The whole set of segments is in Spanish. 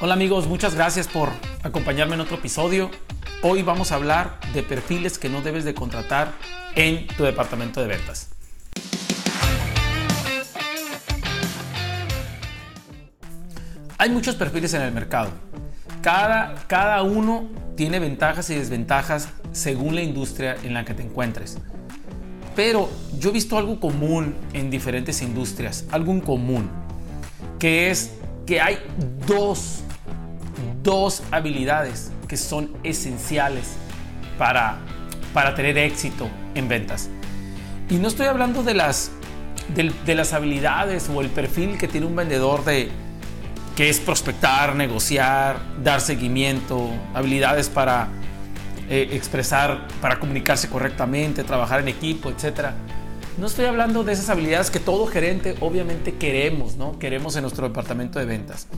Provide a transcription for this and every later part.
Hola amigos, muchas gracias por acompañarme en otro episodio. Hoy vamos a hablar de perfiles que no debes de contratar en tu departamento de ventas. Hay muchos perfiles en el mercado. Cada, cada uno tiene ventajas y desventajas según la industria en la que te encuentres. Pero yo he visto algo común en diferentes industrias, algo común, que es que hay dos, dos habilidades que son esenciales para, para tener éxito en ventas. Y no estoy hablando de las, de, las habilidades o el perfil que tiene un vendedor de, que es prospectar, negociar, dar seguimiento, habilidades para eh, expresar, para comunicarse correctamente, trabajar en equipo, etc. No estoy hablando de esas habilidades que todo gerente obviamente queremos, ¿no? Queremos en nuestro departamento de ventas.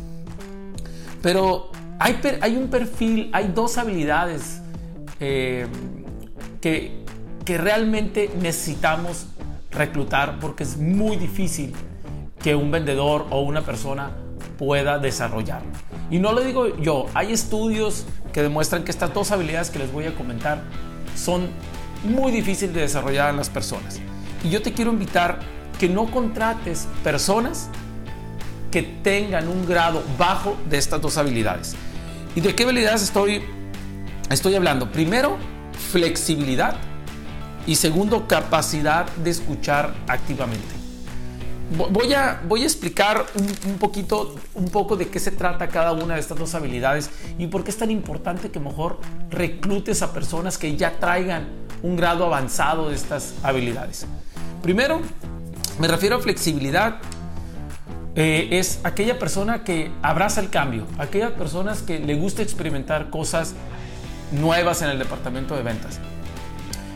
Pero hay, un perfil, hay dos habilidades eh, que, que realmente necesitamos reclutar porque es muy difícil que un vendedor o una persona pueda desarrollarlo. Y no lo digo yo, hay estudios que demuestran que estas dos habilidades que les voy a comentar son muy difíciles de desarrollar en las personas. Y yo te quiero invitar que no contrates personas que tengan un grado bajo de estas dos habilidades. ¿Y de qué habilidades estoy, estoy hablando? Primero, flexibilidad y segundo, capacidad de escuchar activamente. Voy a, voy a explicar un, poquito, un poco de qué se trata cada una de estas dos habilidades y por qué es tan importante que mejor reclutes a personas que ya traigan un grado avanzado de estas habilidades. Primero, me refiero a flexibilidad. Eh, es aquella persona que abraza el cambio, aquellas personas que le gusta experimentar cosas nuevas en el departamento de ventas.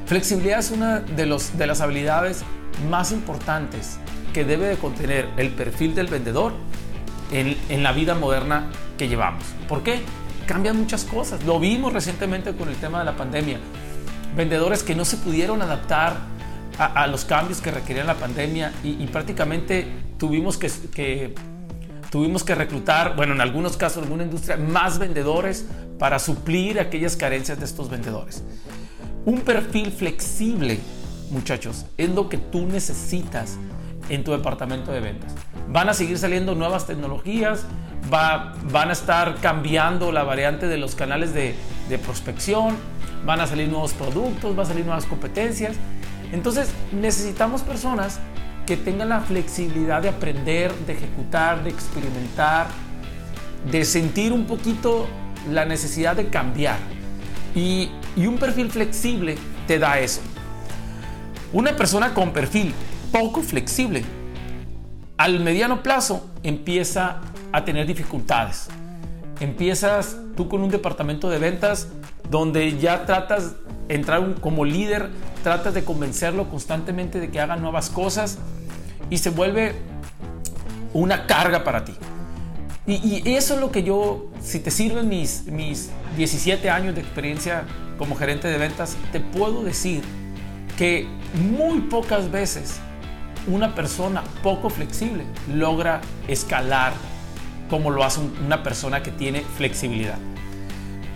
Flexibilidad es una de, las habilidades más importantes que debe de contener el perfil del vendedor en, en, la vida moderna que llevamos. ¿Por qué? Cambian muchas cosas. Lo vimos recientemente con el tema de la pandemia. Vendedores que no se pudieron adaptar a, los cambios que requería la pandemia y, prácticamente tuvimos que, que, tuvimos que reclutar, bueno, en algunos casos, en alguna industria, más vendedores para suplir aquellas carencias de estos vendedores. Un perfil flexible, muchachos, es lo que tú necesitas en tu departamento de ventas. Van a seguir saliendo nuevas tecnologías, va, van a estar cambiando la variante de los canales de, de prospección, van a salir nuevos productos, van a salir nuevas competencias. Entonces necesitamos personas que tengan la flexibilidad de aprender, de ejecutar, de experimentar, de sentir un poquito la necesidad de cambiar. Y, un perfil flexible te da eso. Una persona con perfil poco flexible, al mediano plazo empieza a tener dificultades. Empiezas tú con un departamento de ventas donde ya tratas entrar como líder, tratas de convencerlo constantemente de que haga nuevas cosas y se vuelve una carga para ti. Y, y, eso es lo que yo, si te sirven mis, mis 17 años de experiencia como gerente de ventas, te puedo decir que muy pocas veces una persona poco flexible logra escalar como lo hace una persona que tiene flexibilidad.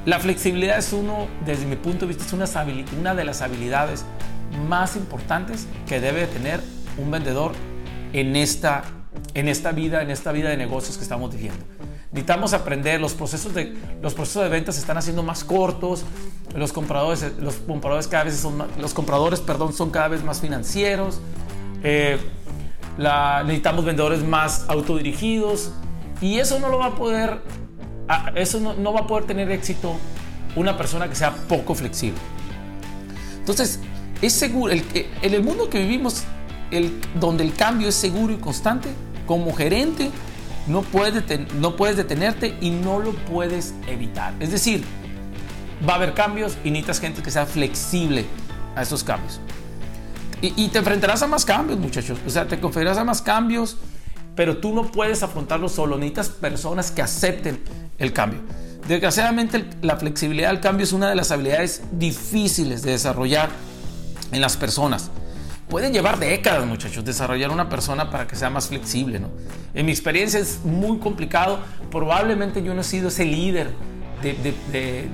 La flexibilidad es uno, desde mi punto de vista, es una, una de las habilidades más importantes que debe tener un vendedor en esta, en esta vida, en esta vida de negocios que estamos viviendo. Necesitamos aprender, los procesos de, los procesos de ventas se están haciendo más cortos, los compradores, los compradores cada vez son los compradores, perdón, son cada vez más financieros, eh, la, necesitamos vendedores más autodirigidos y eso no lo va a poder, eso no, va a poder tener éxito una persona que sea poco flexible. Entonces, es seguro, el, en el mundo que vivimos, el, donde el cambio es seguro y constante, como gerente, no puedes, no puedes detenerte y no lo puedes evitar. Es decir, va a haber cambios y necesitas gente que sea flexible a esos cambios. Y, te enfrentarás a más cambios, muchachos. O sea, te conferirás a más cambios, pero tú no puedes afrontarlo solo. Necesitas personas que acepten el cambio. Desgraciadamente, la flexibilidad al cambio es una de las habilidades difíciles de desarrollar en las personas. puede llevar décadas, muchachos, desarrollar una persona para que sea más flexible. En mi experiencia es muy complicado. Probablemente yo no he sido ese líder de, de,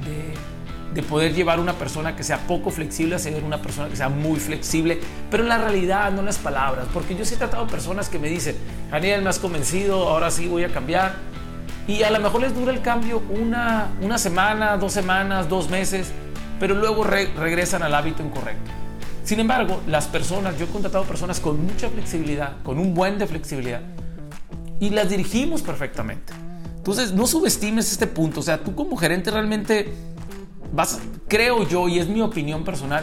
de, poder llevar una persona que sea poco flexible a ser una persona que sea muy flexible, pero en la realidad, no en las palabras. Porque yo sí he tratado personas que me dicen, Daniel, me has convencido, ahora sí voy a cambiar. Y a lo mejor les dura el cambio una, una semana, dos semanas, dos meses, pero luego regresan al hábito incorrecto. Sin embargo, las personas, yo he contratado personas con mucha flexibilidad, con un buen de flexibilidad, y las dirigimos perfectamente. Entonces, no subestimes este punto. O sea, tú como gerente realmente vas, creo yo, y es mi opinión personal,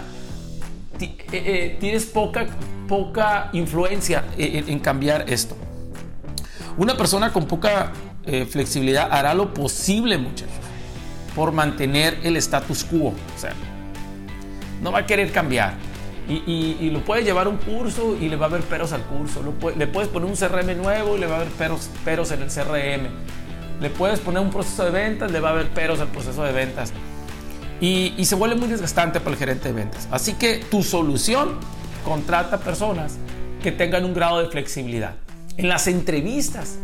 eh, eh, tienes poca, poca influencia en, cambiar esto. Una persona con poca eh, flexibilidad hará lo posible, muchachos, por mantener el status quo. O sea, no va a querer cambiar y, lo puedes llevar un curso y le va a haber peros al curso. le puedes poner un CRM nuevo y le va a haber peros, peros en el CRM. Le puedes poner un proceso de ventas, le va a haber peros al proceso de ventas. Y se vuelve muy desgastante para el gerente de ventas. Así que tu solución, contrata personas que tengan un grado de flexibilidad. En las entrevistas,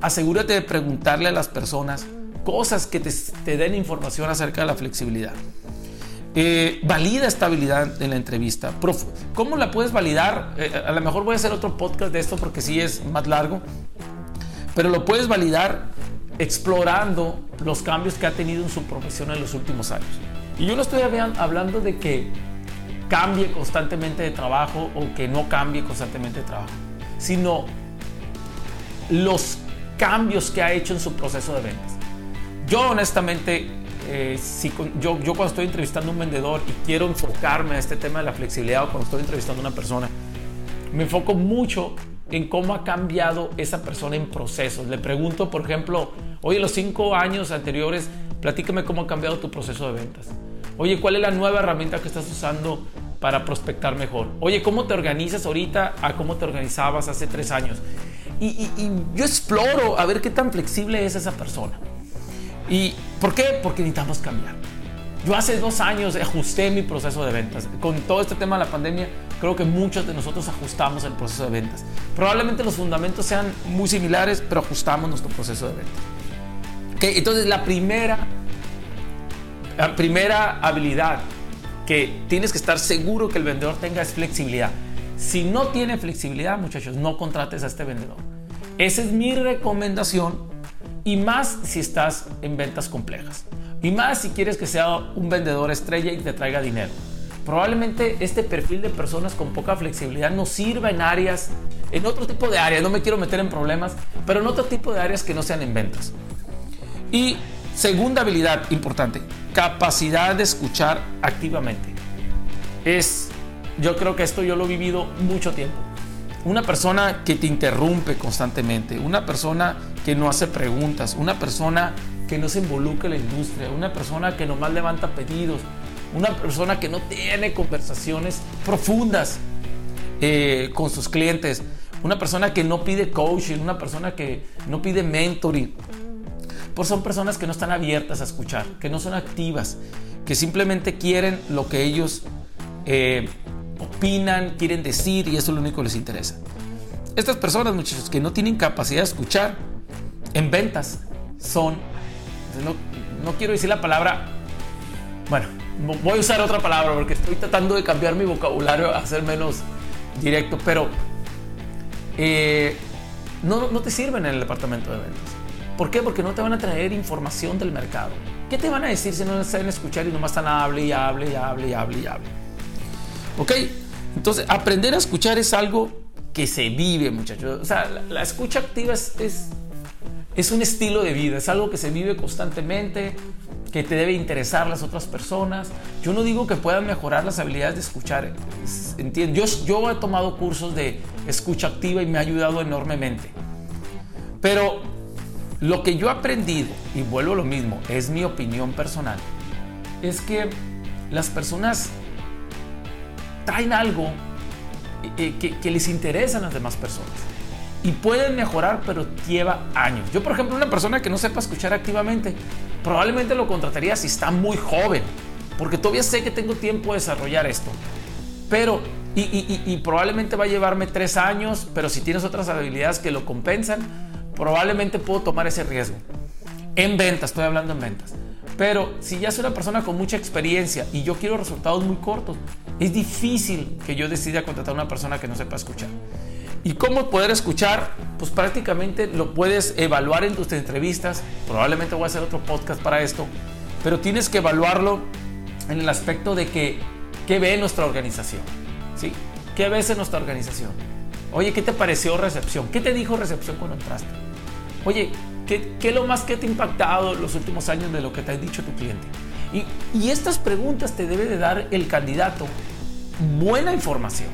asegúrate de preguntarle a las personas cosas que te, te den información acerca de la flexibilidad. Eh, valida esta habilidad en la entrevista. ¿Cómo la puedes validar? Eh, a lo mejor voy a hacer otro podcast de esto porque sí es más largo, pero lo puedes validar explorando los cambios que ha tenido en su profesión en los últimos años. Y yo no estoy hablando de que cambie constantemente de trabajo o que no cambie constantemente de trabajo, sino los cambios que ha hecho en su proceso de ventas. Yo honestamente eh, si yo, yo cuando estoy entrevistando a un vendedor y quiero enfocarme a este tema de la flexibilidad o cuando estoy entrevistando a una persona, me enfoco mucho en cómo ha cambiado esa persona en procesos. Le pregunto, por ejemplo, oye, los cinco años anteriores, platícame cómo ha cambiado tu proceso de ventas. Oye, ¿cuál es la nueva herramienta que estás usando para prospectar mejor? Oye, ¿cómo te organizas ahorita a cómo te organizabas hace tres años? Y, y yo exploro a ver qué tan flexible es esa persona. ¿Y por qué? Porque necesitamos cambiar. Yo hace dos años ajusté mi proceso de ventas. Con todo este tema de la pandemia, creo que muchos de nosotros ajustamos el proceso de ventas. Probablemente los fundamentos sean muy similares, pero ajustamos nuestro proceso de ventas. ¿Okay? Entonces, la primera, la primera habilidad que tienes que estar seguro que el vendedor tenga flexibilidad. Si no tiene flexibilidad, muchachos, no contrates a este vendedor. Esa es mi recomendación y más si estás en ventas complejas. Y más si quieres que sea un vendedor estrella y te traiga dinero. Probablemente este perfil de personas con poca flexibilidad nos sirva en áreas, en otro tipo de áreas, no me quiero meter en problemas, pero en otro tipo de áreas que no sean en ventas. Y segunda habilidad importante, capacidad de escuchar activamente. Es, yo creo que esto yo lo he vivido mucho tiempo una persona que te interrumpe constantemente, una persona que no hace preguntas, una persona que no se involucra en la industria, una persona que nomás levanta pedidos, una persona que no tiene conversaciones profundas eh, con sus clientes, una persona que no pide coaching, una persona que no pide mentoring. Son personas que no están abiertas a escuchar, que no son activas, que simplemente quieren lo que ellos eh, opinan, quieren decir y eso es lo único que les interesa. Estas personas, muchachos, que no tienen capacidad de escuchar en ventas son, no, no quiero decir la palabra, bueno, voy a usar otra palabra porque estoy tratando de cambiar mi vocabulario a ser menos directo, pero eh, no, no te sirven en el departamento de ventas. ¿Por qué? Porque no te van a traer información del mercado. ¿Qué te van a decir si no saben escuchar y nomás están hable y hable y hable y hable y hable? ¿Ok? Entonces, aprender a escuchar es algo que se vive, muchachos. O sea, la, escucha activa es, es, un estilo de vida, es algo que se vive constantemente, que te debe interesar las otras personas. Yo no digo que puedan mejorar las habilidades de escuchar. Yo, yo he tomado cursos de escucha activa y me ha ayudado enormemente. Pero lo que yo he aprendido, y vuelvo a lo mismo, es mi opinión personal, es que las personas traen algo eh, eh, que, les interesa a las demás personas. Y pueden mejorar, pero lleva años. Yo, por ejemplo, una persona que no sepa escuchar activamente, probablemente lo contrataría si está muy joven, porque todavía sé que tengo tiempo de desarrollar esto. Pero Y, probablemente va a llevarme tres años, pero si tienes otras habilidades que lo compensan, probablemente puedo tomar ese riesgo. En ventas, estoy hablando en ventas. Pero si ya soy una persona con mucha experiencia y yo quiero resultados muy cortos, es difícil que yo decida contratar a una persona que no sepa escuchar. ¿Y cómo poder escuchar? Pues prácticamente lo puedes evaluar en tus entrevistas. Probablemente voy a hacer otro podcast para esto. Pero tienes que evaluarlo en el aspecto de que, ¿qué ve nuestra organización? ¿Sí? ¿Qué ves en nuestra organización? Oye, ¿qué te pareció recepción? ¿Qué te dijo recepción cuando entraste? Oye, ¿qué, es lo más que te ha impactado los últimos años de lo que te ha dicho tu cliente? Y, estas preguntas te debe de dar el candidato buena información.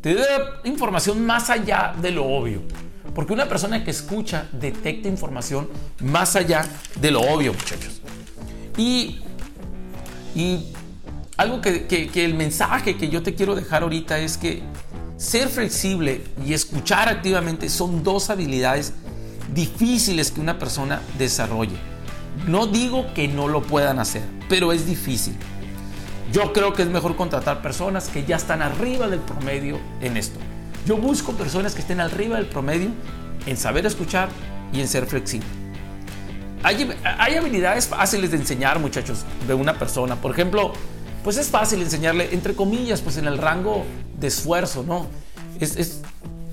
Te debe dar información más allá de lo obvio. Porque una persona que escucha detecta información más allá de lo obvio, muchachos. Y, y algo que, que, el mensaje que yo te quiero dejar ahorita es que ser flexible y escuchar activamente son dos habilidades difíciles que una persona desarrolle. No digo que no lo puedan hacer, pero es difícil. Yo creo que es mejor contratar personas que ya están arriba del promedio en esto. Yo busco personas que estén arriba del promedio en saber escuchar y en ser flexible. Hay, hay habilidades fáciles de enseñar, muchachos, de una persona. Por ejemplo, pues es fácil enseñarle, entre comillas, pues en el rango de esfuerzo, ¿no? Es,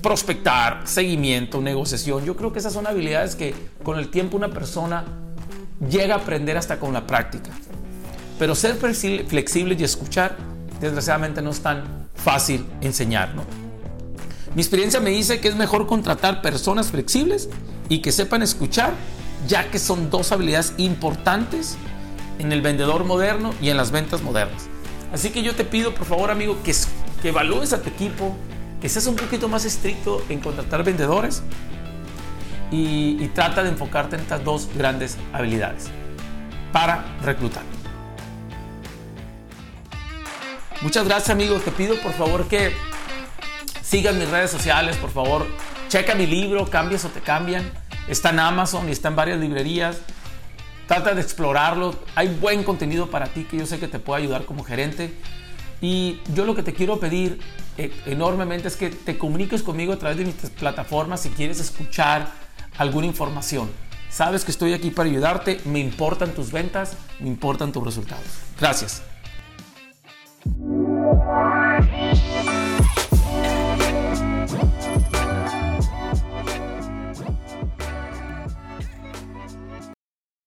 prospectar, seguimiento, negociación. Yo creo que esas son habilidades que con el tiempo una persona llega a aprender hasta con la práctica. Pero ser flexible y escuchar, desgraciadamente no es tan fácil enseñar, ¿no? Mi experiencia me dice que es mejor contratar personas flexibles y que sepan escuchar, ya que son dos habilidades importantes en el vendedor moderno y en las ventas modernas. Así que yo te pido, por favor, amigo, que, que evalúes a tu equipo, que seas un poquito más estricto en contratar vendedores y, trata de enfocarte en estas dos grandes habilidades para reclutar. Muchas gracias, amigos. Te pido, por favor, que sigan mis redes sociales, por favor. Checa mi libro, Cambias o te cambian. Está en Amazon y está en varias librerías. Trata de explorarlo. Hay buen contenido para ti que yo sé que te puede ayudar como gerente. Y yo lo que te quiero pedir e-, enormemente es que te comuniques conmigo a través de mis plataformas si quieres escuchar alguna información. Sabes que estoy aquí para ayudarte, me importan tus ventas, me importan tus resultados. Gracias.